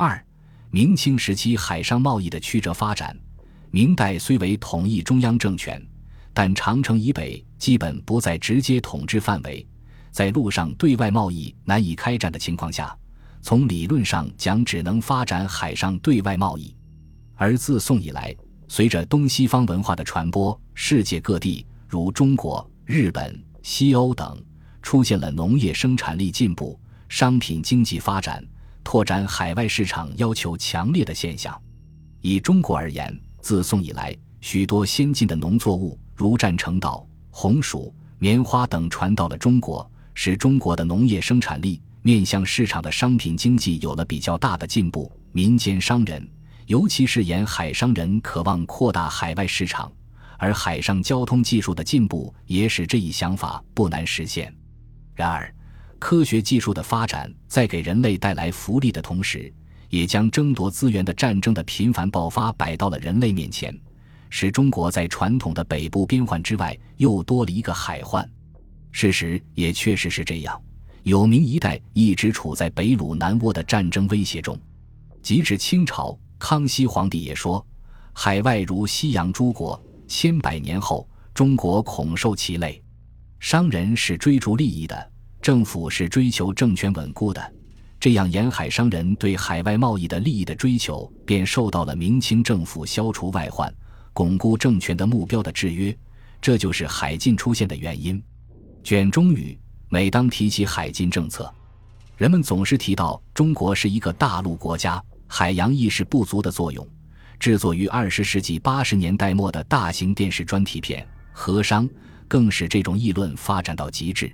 二、明清时期海上贸易的曲折发展。明代虽为统一中央政权，但长城以北基本不在直接统治范围，在陆上对外贸易难以开展的情况下，从理论上讲，只能发展海上对外贸易。而自宋以来，随着东西方文化的传播，世界各地如中国、日本、西欧等，出现了农业生产力进步、商品经济发展、拓展海外市场要求强烈的现象。以中国而言，自宋以来，许多先进的农作物，如占成稻、红薯、棉花等传到了中国，使中国的农业生产力面向市场的商品经济有了比较大的进步。民间商人，尤其是沿海商人，渴望扩大海外市场，而海上交通技术的进步也使这一想法不难实现。然而，科学技术的发展在给人类带来福利的同时，也将争夺资源的战争的频繁爆发摆到了人类面前，使中国在传统的北部边患之外又多了一个海患。事实也确实是这样，有明一代一直处在北虏南倭的战争威胁中。即至清朝，康熙皇帝也说：“海外如西洋诸国，千百年后，中国恐受其累。”商人是追逐利益的，政府是追求政权稳固的。这样，沿海商人对海外贸易的利益的追求，便受到了明清政府消除外患、巩固政权的目标的制约。这就是海禁出现的原因。卷中语每当提起海禁政策，人们总是提到中国是一个大陆国家，海洋意识不足的作用。制作于二十世纪八十年代末的大型电视专题片《河商》，更使这种议论发展到极致。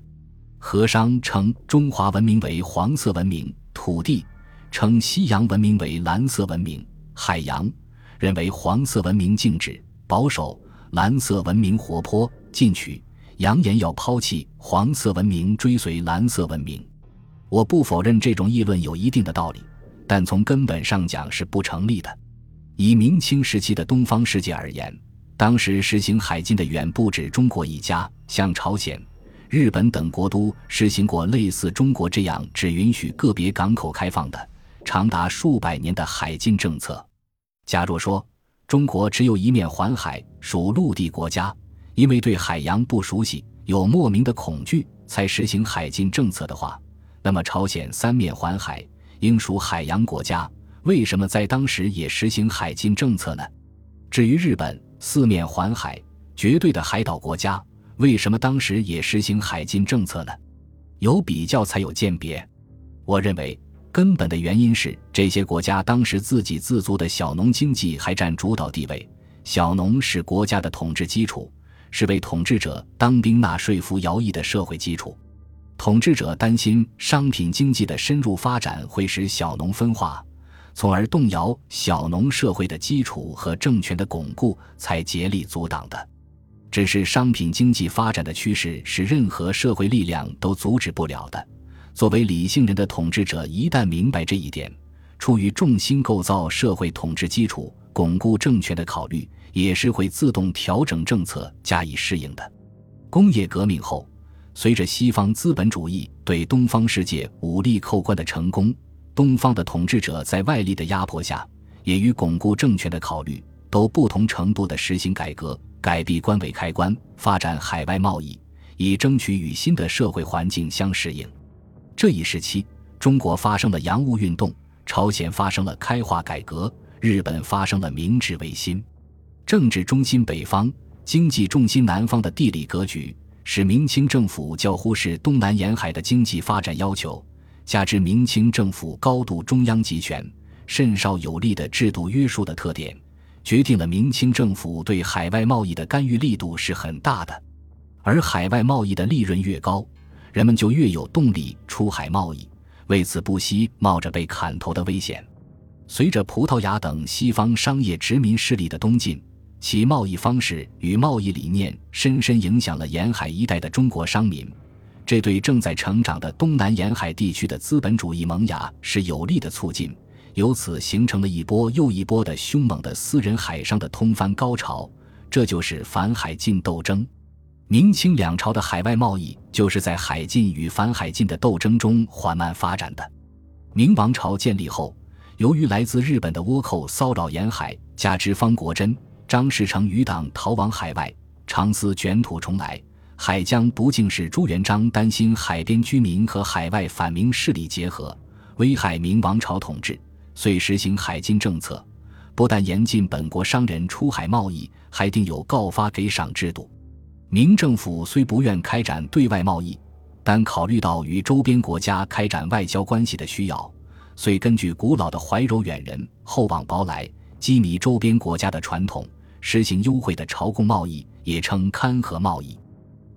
和商称中华文明为黄色文明，土地称西洋文明为蓝色文明，海洋认为黄色文明静止保守，蓝色文明活泼进取，扬言要抛弃黄色文明，追随蓝色文明。我不否认这种议论有一定的道理，但从根本上讲是不成立的。以明清时期的东方世界而言，当时实行海禁的远不止中国一家，像朝鲜。日本等国都实行过类似中国这样只允许个别港口开放的长达数百年的海禁政策。假若说中国只有一面环海，属陆地国家，因为对海洋不熟悉，有莫名的恐惧，才实行海禁政策的话，那么朝鲜三面环海，应属海洋国家，为什么在当时也实行海禁政策呢？至于日本四面环海，绝对的海岛国家。为什么当时也实行海禁政策呢？有比较才有鉴别。我认为根本的原因是这些国家当时自给自足的小农经济还占主导地位，小农是国家的统治基础，是为统治者当兵纳税服徭役的社会基础。统治者担心商品经济的深入发展会使小农分化，从而动摇小农社会的基础和政权的巩固，才竭力阻挡的。只是商品经济发展的趋势是任何社会力量都阻止不了的。作为理性人的统治者，一旦明白这一点，出于重心构造社会统治基础、巩固政权的考虑，也是会自动调整政策加以适应的。工业革命后，随着西方资本主义对东方世界武力扣关的成功，东方的统治者在外力的压迫下，也与巩固政权的考虑，都不同程度的实行改革。改闭关为开关，发展海外贸易，以争取与新的社会环境相适应。这一时期，中国发生了洋务运动，朝鲜发生了开化改革，日本发生了明治维新。政治中心北方，经济重心南方的地理格局，使明清政府较忽视东南沿海的经济发展要求，加之明清政府高度中央集权、甚少有力的制度约束的特点。决定了明清政府对海外贸易的干预力度是很大的，而海外贸易的利润越高，人们就越有动力出海贸易，为此不惜冒着被砍头的危险。随着葡萄牙等西方商业殖民势力的东进，其贸易方式与贸易理念深深影响了沿海一带的中国商民，这对正在成长的东南沿海地区的资本主义萌芽是有力的促进。由此形成了一波又一波的凶猛的私人海上的通番高潮，这就是反海禁斗争。明清两朝的海外贸易就是在海禁与反海禁的斗争中缓慢发展的。明王朝建立后，由于来自日本的倭寇骚扰沿海，加之方国珍、张士诚余党逃往海外，常思卷土重来，海疆不敬使朱元璋担心海边居民和海外反明势力结合，危害明王朝统治，遂实行海禁政策。不但严禁本国商人出海贸易，还定有告发给赏制度。明政府虽不愿开展对外贸易，但考虑到与周边国家开展外交关系的需要，遂根据古老的怀柔远人厚往薄来、羁縻周边国家的传统，实行优惠的朝贡贸易，也称勘合贸易。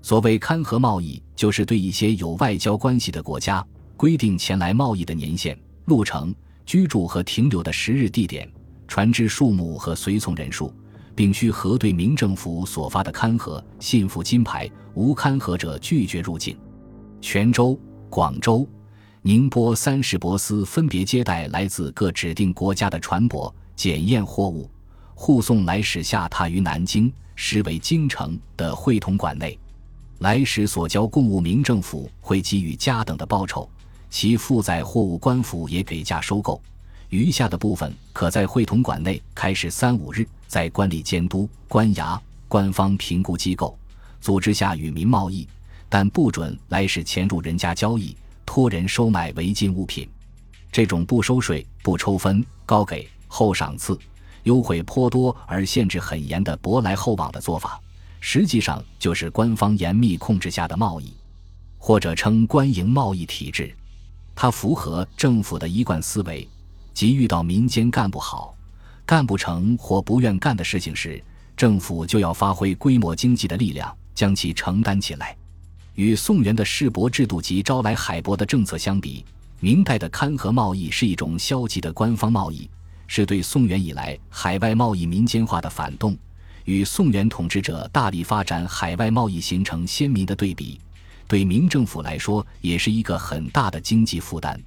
所谓勘合贸易，就是对一些有外交关系的国家规定前来贸易的年限、路程、居住和停留的时日地点。船只数目和随从人数，并需核对明政府所发的勘合信附金牌，无勘合者拒绝入境。泉州、广州、宁波三市舶司分别接待来自各指定国家的船舶，检验货物，护送来使下榻于南京（实为京城）的会同馆内。来使所交贡物，明政府会给予加等的报酬，其负载货物官府也给价收购。余下的部分可在会同馆内开始三五日，在官吏监督、官衙、官方评估机构组织下与民贸易，但不准来使潜入人家交易、托人收买违禁物品。这种不收税、不抽分、高给厚赏赐、优惠颇多而限制很严的薄来厚往的做法，实际上就是官方严密控制下的贸易，或者称官营贸易体制。它符合政府的一贯思维。即遇到民间干不好、干不成或不愿干的事情时，政府就要发挥规模经济的力量，将其承担起来。与宋元的市舶制度及招来海舶的政策相比，明代的勘合贸易是一种消极的官方贸易，是对宋元以来海外贸易民间化的反动，与宋元统治者大力发展海外贸易形成鲜明的对比。对明政府来说，也是一个很大的经济负担。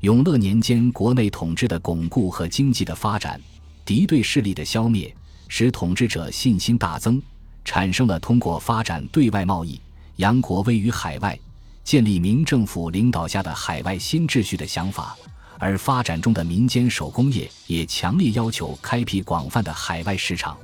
永乐年间，国内统治的巩固和经济的发展，敌对势力的消灭，使统治者信心大增，产生了通过发展对外贸易，扬国威于海外，建立明政府领导下的海外新秩序的想法。而发展中的民间手工业也强烈要求开辟广泛的海外市场。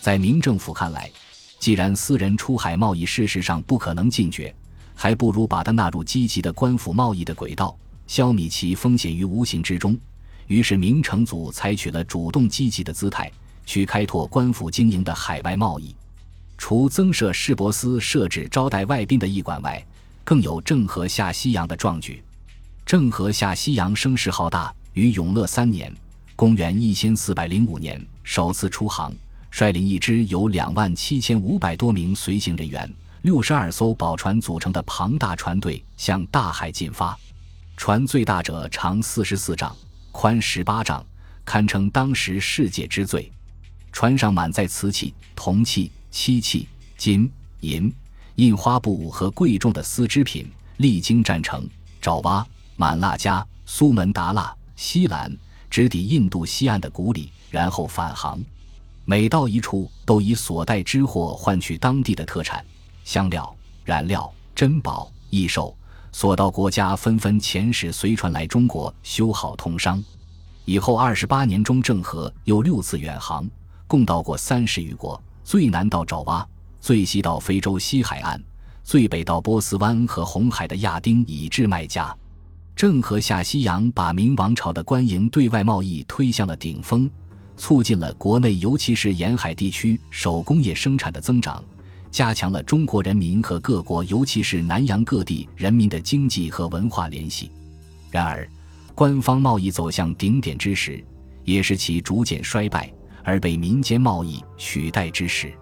在明政府看来，既然私人出海贸易事实上不可能禁绝，还不如把它纳入积极的官府贸易的轨道。消弭其风险于无形之中，于是明成祖采取了主动积极的姿态，去开拓官府经营的海外贸易。除增设市舶司设置招待外宾的驿馆外，更有郑和下西洋的壮举。郑和下西洋声势浩大，于永乐三年（公元一千四百零五年）首次出航，率领一支有两万七千五百多名随行人员、六十二艘宝船组成的庞大船队向大海进发。船最大者长四十四丈，宽十八丈，堪称当时世界之最。船上满载瓷器、铜器、漆器、金银印花布和贵重的丝织品，历经战城、爪哇、满腊加、苏门答腊、西兰，直抵印度西岸的古里，然后返航。每到一处，都以所带之货换取当地的特产、香料、染料、珍宝、异兽。所到国家纷纷遣使随船来中国修好通商，以后二十八年中，郑和又六次远航，共到过三十余国，最南到爪哇，最西到非洲西海岸，最北到波斯湾和红海的亚丁，以至麦加。郑和下西洋，把明王朝的官营对外贸易推向了顶峰，促进了国内尤其是沿海地区手工业生产的增长。加强了中国人民和各国，尤其是南洋各地人民的经济和文化联系。然而，官方贸易走向顶点之时，也是其逐渐衰败而被民间贸易取代之时。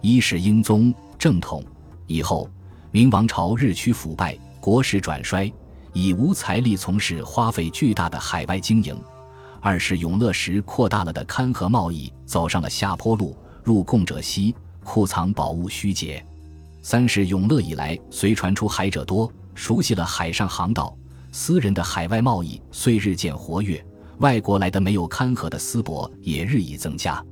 一是英宗正统以后，明王朝日趋腐败，国势转衰，已无财力从事花费巨大的海外经营；二是永乐时扩大了的勘合贸易走上了下坡路，入贡者稀。库藏宝物虚竭。三是永乐以来，随船出海者多，熟悉了海上航道，私人的海外贸易虽日渐活跃，外国来的没有勘合的丝帛也日益增加。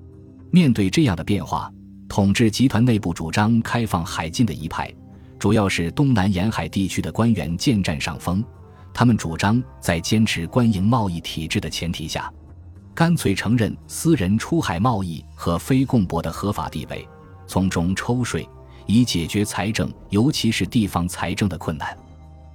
面对这样的变化，统治集团内部主张开放海禁的一派，主要是东南沿海地区的官员渐占上风，他们主张在坚持官营贸易体制的前提下，干脆承认私人出海贸易和非共博的合法地位，从中抽税，以解决财政，尤其是地方财政的困难。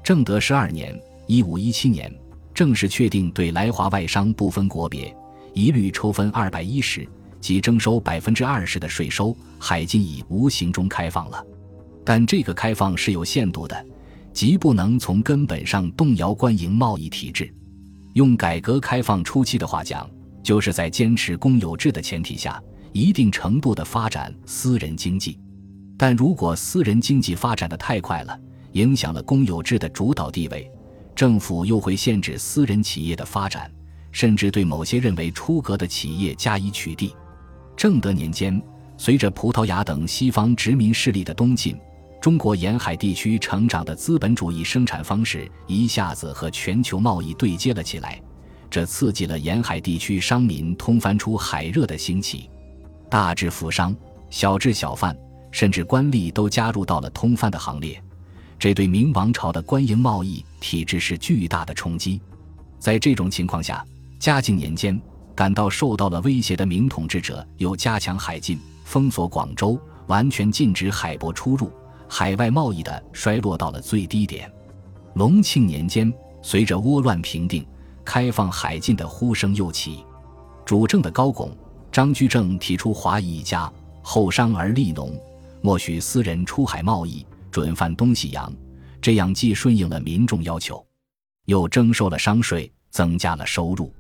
正德十二年（一五一七年），正式确定对来华外商不分国别，一律抽分二百一十，即征收百分之二十的税收，海禁已无形中开放了。但这个开放是有限度的。即不能从根本上动摇官营贸易体制。用改革开放初期的话讲，就是在坚持公有制的前提下，一定程度的发展私人经济。但如果私人经济发展的太快了，影响了公有制的主导地位，政府又会限制私人企业的发展，甚至对某些认为出格的企业加以取缔。正德年间，随着葡萄牙等西方殖民势力的东进。中国沿海地区成长的资本主义生产方式一下子和全球贸易对接了起来，这刺激了沿海地区商民通贩出海热的兴起，大至富商，小至小贩，甚至官吏都加入到了通贩的行列，这对明王朝的官营贸易体制是巨大的冲击。在这种情况下，嘉靖年间感到受到了威胁的明统治者又加强海禁，封锁广州，完全禁止海舶出入。海外贸易的衰落到了最低点。隆庆年间，随着倭乱平定，开放海禁的呼声又起。主政的高拱、张居正提出“华夷一家，后商而利农，莫许私人出海贸易，准贩东西洋”，这样既顺应了民众要求，又征收了商税，增加了收入。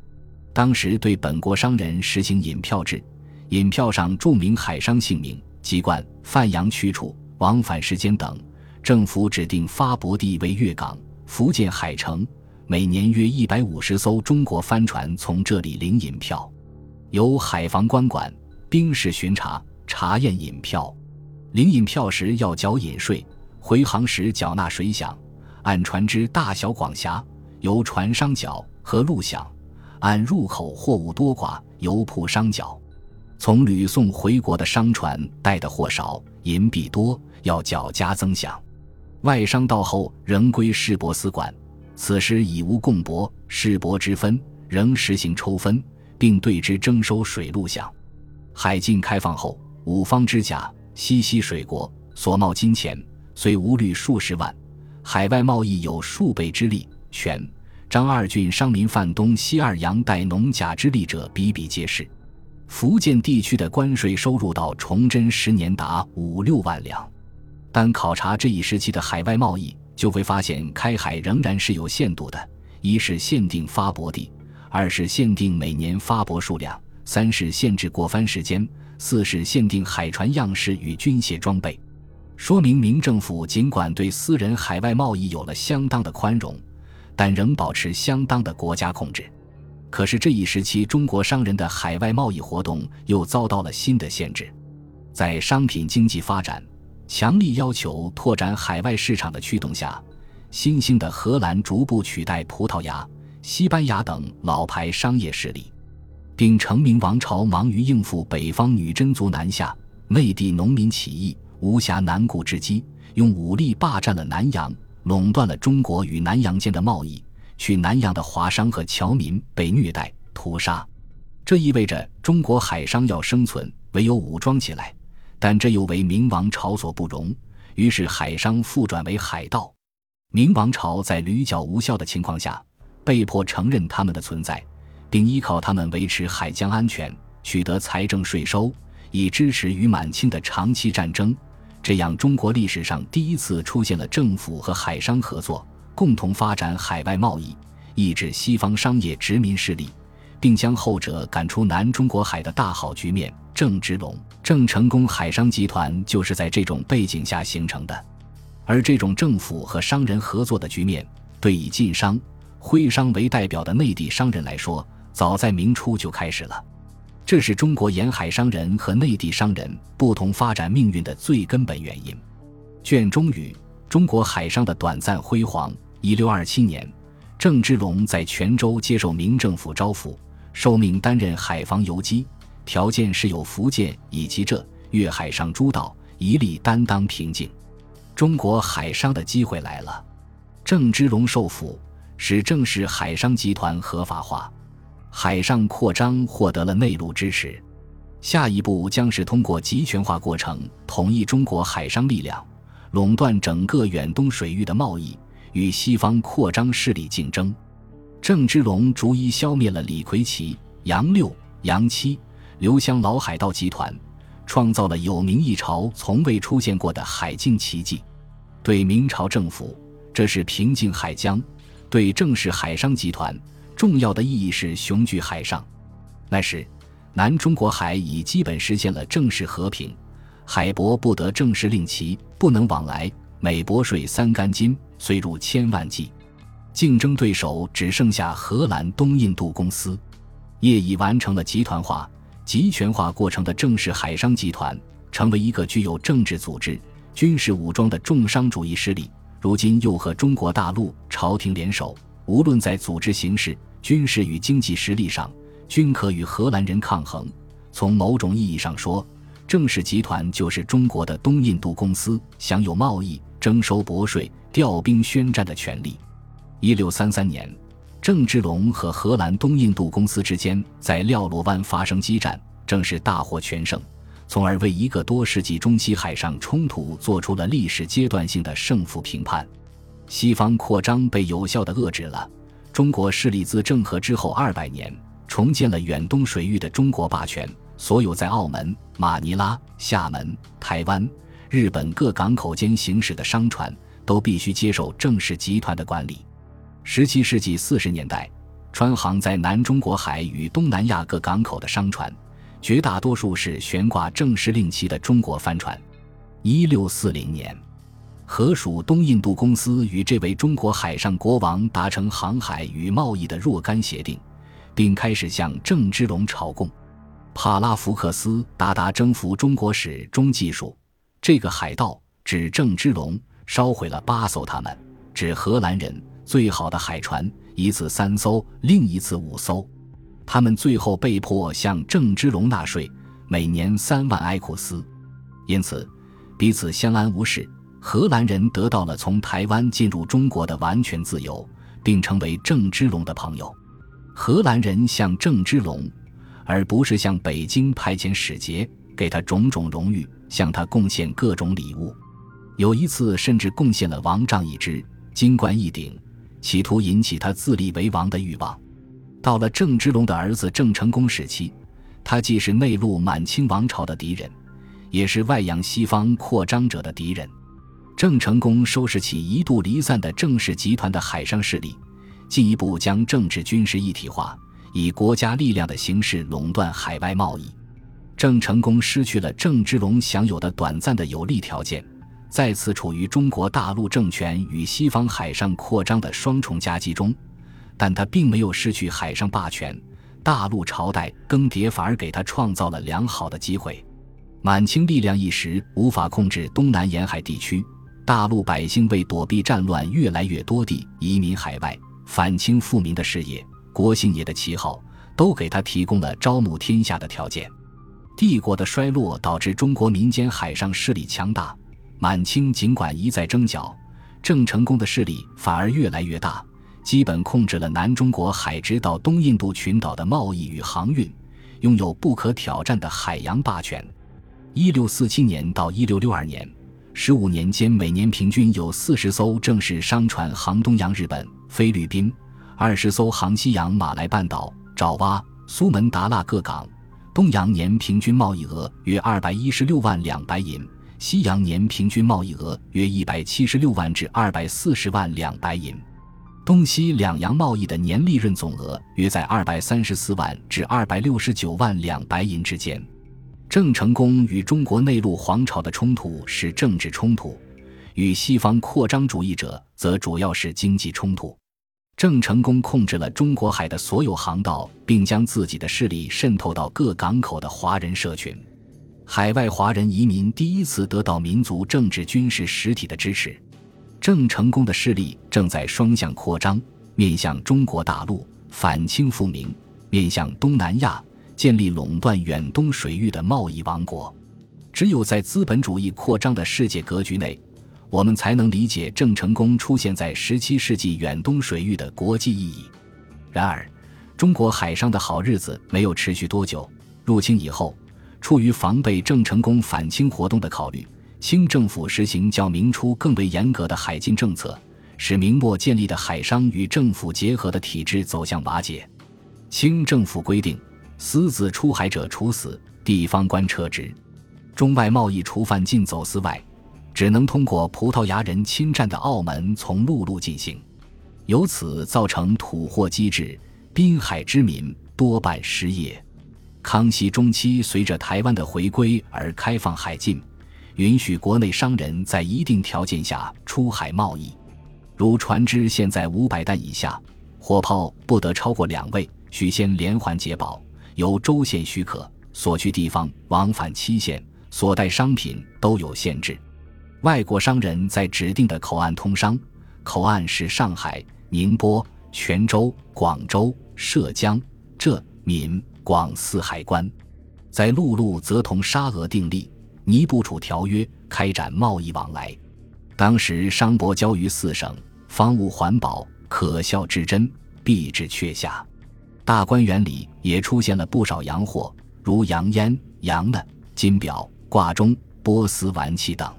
当时对本国商人实行引票制，引票上注明海商姓名、籍贯、范阳去处。往返时间等，政府指定发泊地为粤港、福建海城，每年约一百五十艘中国帆船从这里领引票，由海防官管，兵士巡查查验引票。领引票时要缴引税，回航时缴纳水饷，按船只大小广狭由船商缴和路饷，按入口货物多寡由铺商缴。从吕宋回国的商船带的货少，银币多，要缴加增饷。外商到后仍归市舶司管，此时已无贡帛、市舶之分，仍实行抽分，并对之征收水路饷。海禁开放后，五方之甲、西溪水国所冒金钱虽无虑数十万，海外贸易有数倍之力。全张二郡商民贩东西二洋带农甲之力者比比皆是。福建地区的关税收入到崇祯十年达五六万两，但考察这一时期的海外贸易，就会发现开海仍然是有限度的：一是限定发舶地，二是限定每年发舶数量，三是限制过帆时间，四是限定海船样式与军械装备。说明明政府尽管对私人海外贸易有了相当的宽容，但仍保持相当的国家控制。可是这一时期，中国商人的海外贸易活动又遭到了新的限制。在商品经济发展、强力要求拓展海外市场的驱动下，新兴的荷兰逐步取代葡萄牙、西班牙等老牌商业势力，并成明王朝忙于应付北方女真族南下、内地农民起义，无暇南顾之机，用武力霸占了南洋，垄断了中国与南洋间的贸易。去南洋的华商和侨民被虐待屠杀，这意味着中国海商要生存，唯有武装起来。但这又为明王朝所不容，于是海商复转为海盗。明王朝在屡剿无效的情况下，被迫承认他们的存在，并依靠他们维持海疆安全，取得财政税收，以支持与满清的长期战争。这样，中国历史上第一次出现了政府和海商合作。共同发展海外贸易，抑制西方商业殖民势力，并将后者赶出南中国海的大好局面。郑芝龙、郑成功海商集团就是在这种背景下形成的。而这种政府和商人合作的局面，对以晋商、徽商为代表的内地商人来说，早在明初就开始了。这是中国沿海商人和内地商人不同发展命运的最根本原因。卷中语：中国海商的短暂辉煌。一六二七年，郑芝龙在泉州接受明政府招抚，受命担任海防游击，条件是有福建以及浙粤海上诸岛一力担当平静。中国海商的机会来了。郑芝龙受抚，使郑氏海商集团合法化，海上扩张获得了内陆支持。下一步将是通过集权化过程统一中国海商力量，垄断整个远东水域的贸易，与西方扩张势力竞争。郑芝龙逐一消灭了李魁奇、杨六、杨七、刘湘老海盗集团，创造了有名一朝从未出现过的海禁奇迹。对明朝政府，这是平静海疆；对郑氏海商集团，重要的意义是雄踞海上。那时。南中国海已基本实现了正式和平，海舶不得正式令旗，不能往来，每舶税三干金，虽入千万计。竞争对手只剩下荷兰东印度公司，业已完成了集团化、集权化过程的正式海商集团，成为一个具有政治组织、军事武装的重商主义势力。如今又和中国大陆朝廷联手，无论在组织形式、军事与经济实力上。均可与荷兰人抗衡。从某种意义上说，郑氏集团就是中国的东印度公司，享有贸易、征收帛税、调兵宣战的权利。一六三三年，郑芝龙和荷兰东印度公司之间在廖罗湾发生激战，正是大获全胜，从而为一个多世纪中期海上冲突做出了历史阶段性的胜负评判。西方扩张被有效地遏制了。中国势力自郑和之后二百年。重建了远东水域的中国霸权，所有在澳门、马尼拉、厦门、台湾、日本各港口间行驶的商船都必须接受郑氏集团的管理。十七世纪四十年代，川航在南中国海与东南亚各港口的商船，绝大多数是悬挂郑氏令旗的中国帆船。一六四零年，荷属东印度公司与这位中国海上国王达成航海与贸易的若干协定。并开始向郑芝龙朝贡。帕拉福克斯达达征服中国史中记述，这个海盗指郑芝龙烧毁了八艘他们指荷兰人最好的海船，一次三艘，另一次五艘。他们最后被迫向郑芝龙纳税，每年三万埃库斯。因此，彼此相安无事。荷兰人得到了从台湾进入中国的完全自由，并成为郑芝龙的朋友。荷兰人向郑芝龙，而不是向北京派遣使节，给他种种荣誉，向他贡献各种礼物。有一次，甚至贡献了王杖一只、金冠一顶，企图引起他自立为王的欲望。到了郑芝龙的儿子郑成功时期，他既是内陆满清王朝的敌人，也是外洋西方扩张者的敌人。郑成功收拾起一度离散的郑氏集团的海上势力。进一步将政治军事一体化，以国家力量的形式垄断海外贸易。郑成功失去了郑芝龙享有的短暂的有利条件，再次处于中国大陆政权与西方海上扩张的双重夹击中。但他并没有失去海上霸权，大陆朝代更迭反而给他创造了良好的机会。满清力量一时无法控制东南沿海地区，大陆百姓为躲避战乱，越来越多地移民海外。反清复明的事业，国姓爷的旗号，都给他提供了招募天下的条件。帝国的衰落导致中国民间海上势力强大。满清尽管一再征剿，郑成功的势力反而越来越大，基本控制了南中国海直到东印度群岛的贸易与航运，拥有不可挑战的海洋霸权。一六四七年到一六六二年，十五年间，每年平均有四十艘正式商船航东洋日本。菲律宾二十艘航西洋马来半岛、爪哇、苏门答腊各港，东洋年平均贸易额约二百一十六万两白银，西洋年平均贸易额约一百七十六万至二百四十万两白银，东西两洋贸易的年利润总额约在二百三十四万至二百六十九万两白银之间。郑成功与中国内陆皇朝的冲突是政治冲突，与西方扩张主义者则主要是经济冲突。郑成功控制了中国海的所有航道，并将自己的势力渗透到各港口的华人社群。海外华人移民第一次得到民族政治军事实体的支持。郑成功的势力正在双向扩张，面向中国大陆反清复明，面向东南亚建立垄断远东水域的贸易王国。只有在资本主义扩张的世界格局内，我们才能理解郑成功出现在十七世纪远东水域的国际意义。然而，中国海上的好日子没有持续多久。入清以后，出于防备郑成功反清活动的考虑，清政府实行较明初更为严格的海禁政策，使明末建立的海商与政府结合的体制走向瓦解。清政府规定，私自出海者处死，地方官撤职。中外贸易除犯禁走私外，只能通过葡萄牙人侵占的澳门从陆路进行，由此造成土货机制，滨海之民多半失业。康熙中期，随着台湾的回归而开放海禁，允许国内商人在一定条件下出海贸易，如船只现在五百担以下，火炮不得超过两位，需先连环解保，由州县许可，所去地方往返期限、所带商品都有限制。外国商人在指定的口岸通商，口岸是上海、宁波、泉州、广州、浙江、浙闽。广四海关，在陆路则同沙俄订立《尼布楚条约》，开展贸易往来。当时商舶交于四省，方物环保，可笑至真，必至却下。大观园里也出现了不少洋货，如洋烟、洋呢、金表、挂钟、波斯玩器等。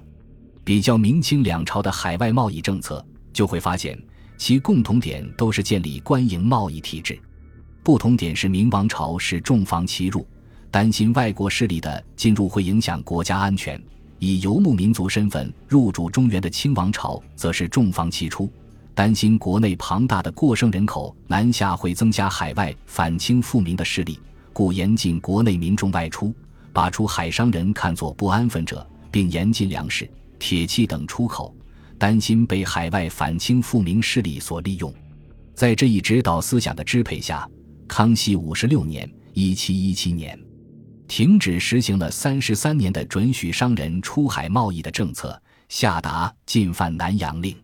比较明清两朝的海外贸易政策，就会发现其共同点都是建立官营贸易体制。不同点是，明王朝是重防其入，担心外国势力的进入会影响国家安全；以游牧民族身份入主中原的清王朝，则是重防其出，担心国内庞大的过剩人口南下会增加海外反清复明的势力，故严禁国内民众外出，把出海商人看作不安分者，并严禁粮食、铁器等出口，担心被海外反清复明势力所利用。在这一指导思想的支配下。康熙五十六年（一七一七年），停止实行了三十三年的准许商人出海贸易的政策，下达禁犯南洋令，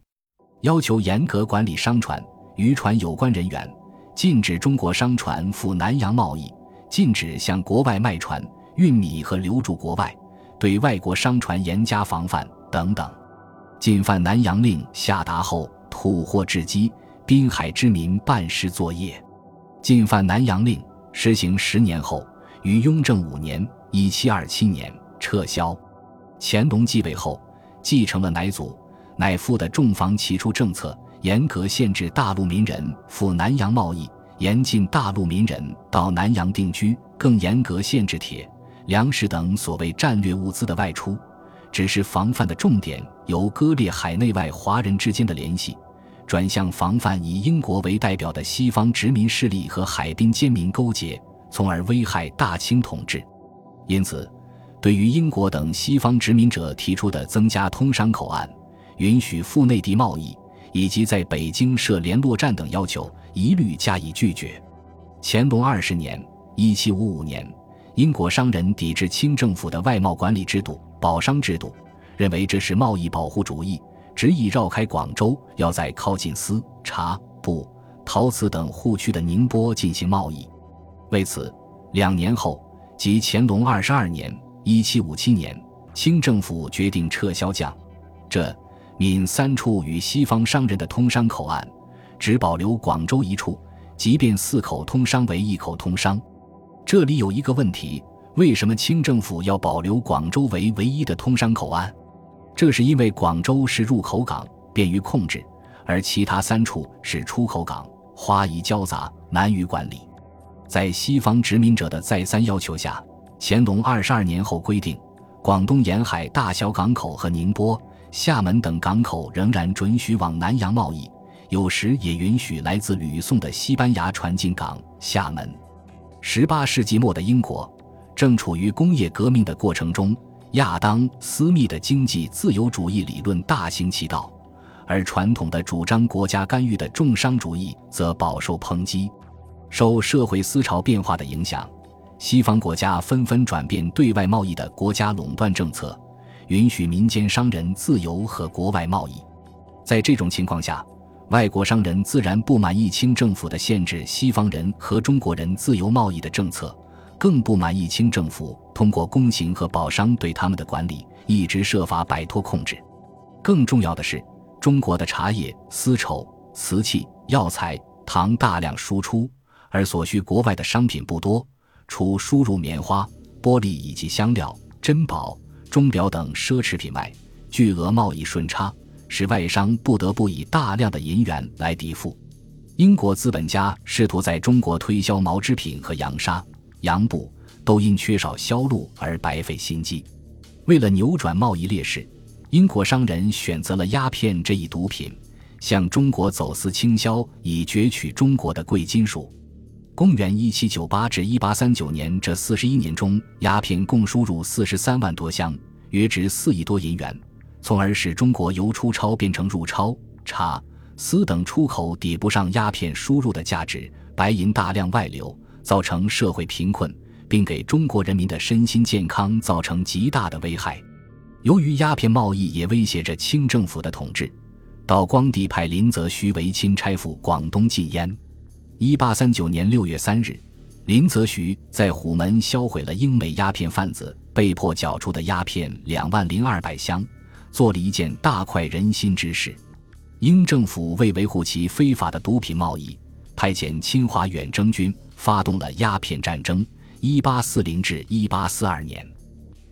要求严格管理商船、渔船有关人员，禁止中国商船赴南洋贸易，禁止向国外卖船、运米和流驻国外，对外国商船严加防范等等。禁犯南洋令下达后，土货至积，滨海之民半失作业。禁犯南洋令实行十年后，于雍正五年（一七二七年）撤销。乾隆继位后，继承了乃祖、乃父的重防其出政策，严格限制大陆民人赴南洋贸易，严禁大陆民人到南洋定居，更严格限制铁、粮食等所谓战略物资的外出。只是防范的重点由割裂海内外华人之间的联系。转向防范以英国为代表的西方殖民势力和海滨奸民勾结，从而危害大清统治。因此，对于英国等西方殖民者提出的增加通商口岸、允许赴内地贸易以及在北京设联络站等要求，一律加以拒绝。乾隆二十年（一七五五年），英国商人抵制清政府的外贸管理制度、保商制度，认为这是贸易保护主义。执意绕开广州，要在靠近丝、茶、布、陶瓷等护区的宁波进行贸易。为此，两年后，即乾隆二十二年（一七五七年），清政府决定撤销江、浙、闽三处与西方商人的通商口岸，只保留广州一处，即便四口通商为一口通商。这里有一个问题：为什么清政府要保留广州为唯一的通商口岸？这是因为广州是入口港，便于控制，而其他三处是出口港，花夷交杂，难于管理。在西方殖民者的再三要求下，乾隆二十二年后规定，广东沿海大小港口和宁波、厦门等港口仍然准许往南洋贸易，有时也允许来自吕宋的西班牙船进港。厦门，十八世纪末的英国正处于工业革命的过程中。亚当·斯密的经济自由主义理论大行其道，而传统的主张国家干预的重商主义则饱受抨击。受社会思潮变化的影响，西方国家纷纷转变对外贸易的国家垄断政策，允许民间商人自由和国外贸易。在这种情况下，外国商人自然不满意清政府的限制西方人和中国人自由贸易的政策。更不满意清政府通过宫刑和保商对他们的管理，一直设法摆脱控制。更重要的是，中国的茶叶、丝绸、瓷器、药材、糖大量输出，而所需国外的商品不多，除输入棉花、玻璃以及香料、珍宝、钟表等奢侈品外，巨额贸易顺差使外商不得不以大量的银元来抵付。英国资本家试图在中国推销毛织品和洋纱、洋布，都因缺少销路而白费心机。为了扭转贸易劣势，英国商人选择了鸦片这一毒品，向中国走私倾销，以攫取中国的贵金属。公元一七九八至一八三九年这四十一年中，鸦片共输入四十三万多箱，约值四亿多银元，从而使中国由出超变成入超。茶。丝等出口抵不上鸦片输入的价值，白银大量外流，造成社会贫困，并给中国人民的身心健康造成极大的危害。由于鸦片贸易也威胁着清政府的统治，道光帝派林则徐为钦差赴广东禁烟。一八三九年六月三日，林则徐在虎门销毁了英美鸦片贩子被迫缴出的鸦片两万零二百箱，做了一件大快人心之事。英政府为维护其非法的毒品贸易，派遣侵华远征军，发动了鸦片战争。一八四零至一八四二年，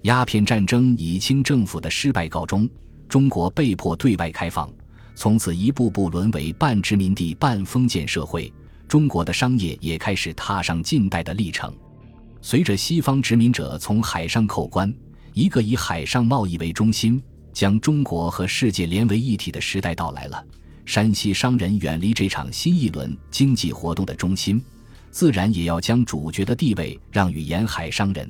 鸦片战争以清政府的失败告终，中国被迫对外开放，从此一步步沦为半殖民地半封建社会。中国的商业也开始踏上近代的历程。随着西方殖民者从海上扣关，一个以海上贸易为中心。将中国和世界连为一体的时代到来了。山西商人远离这场新一轮经济活动的中心，自然也要将主角的地位让与沿海商人。